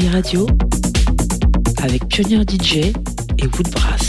Radio avec Pionnier DJ et Woodbrass.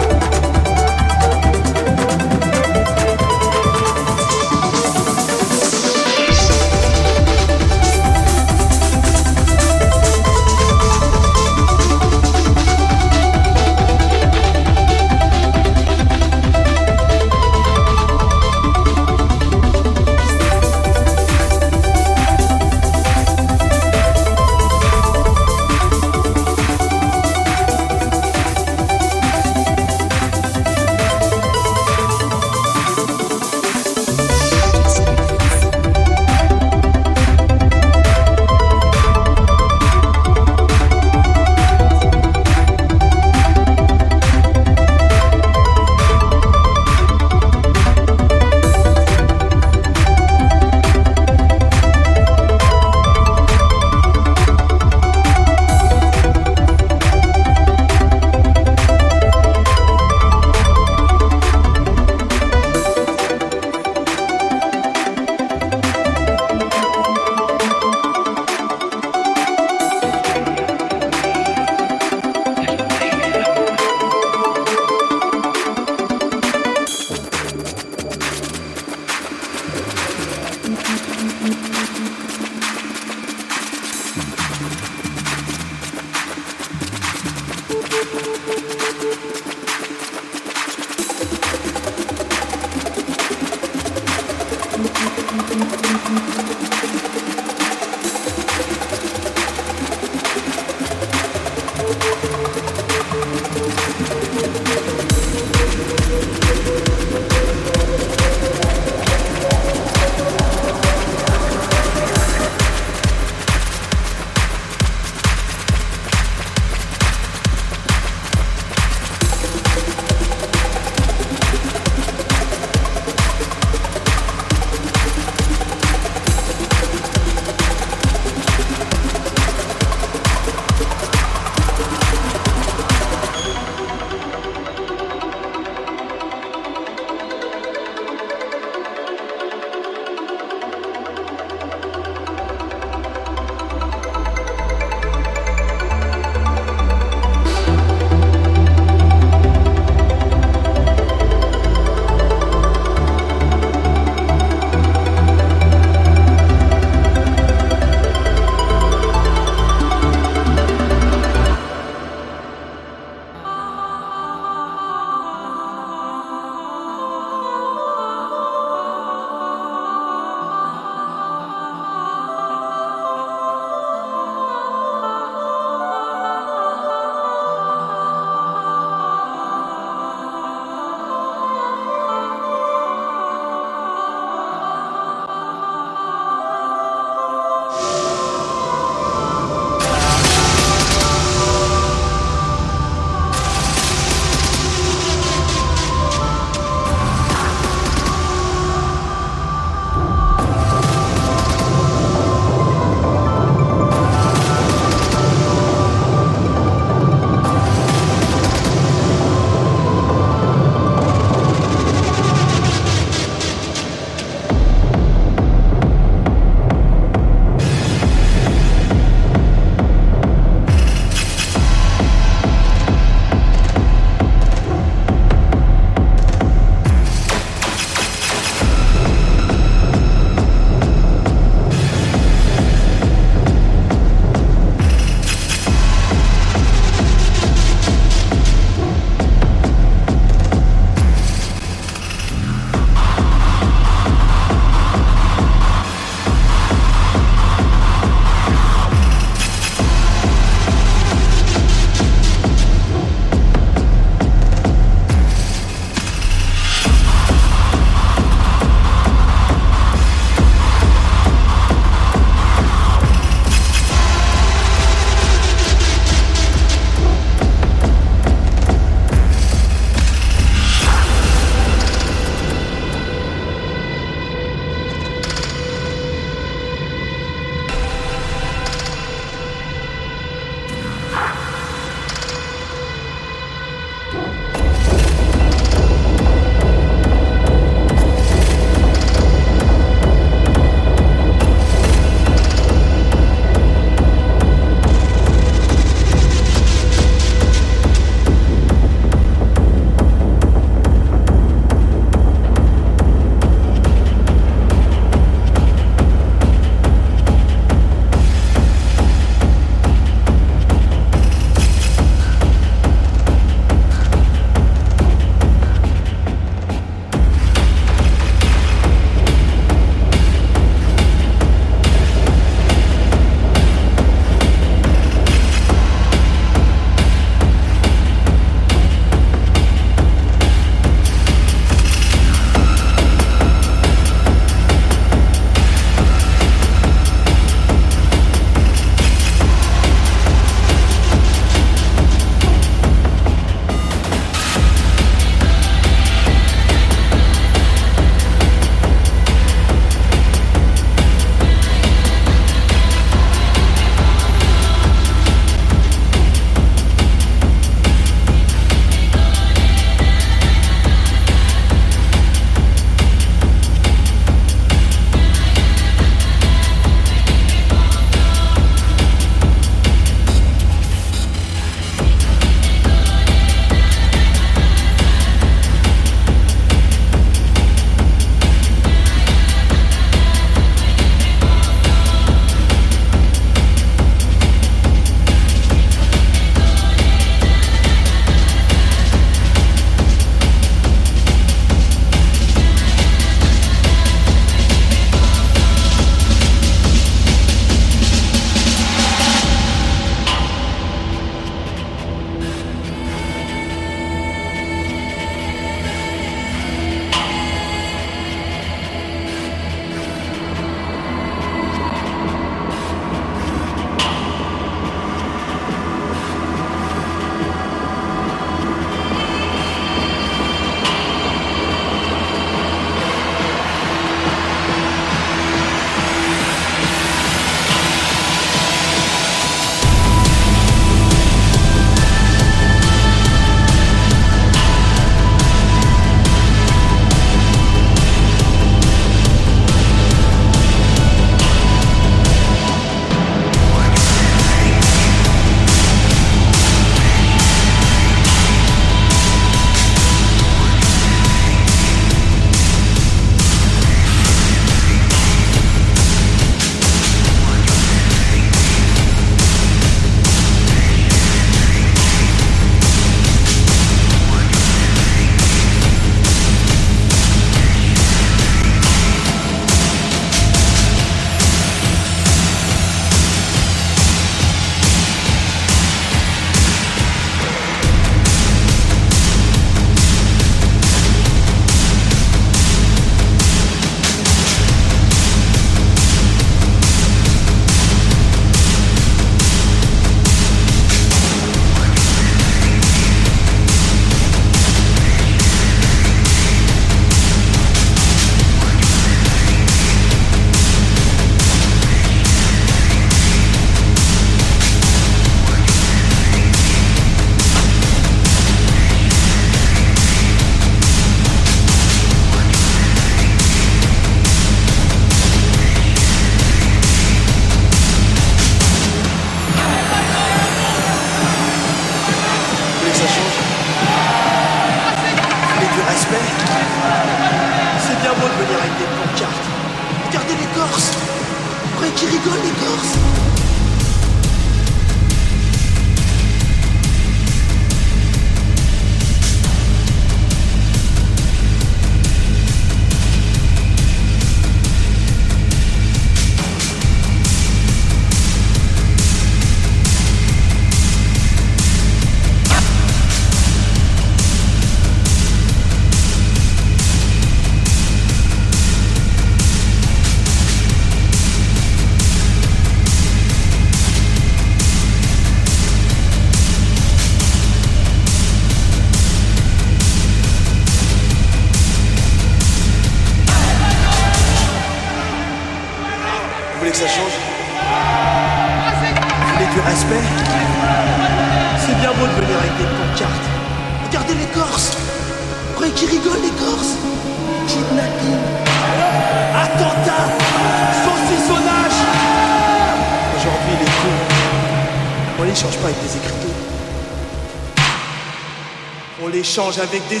Avec des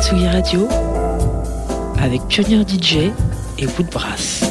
Tsugi Radio avec Pionnier DJ et Woodbrass.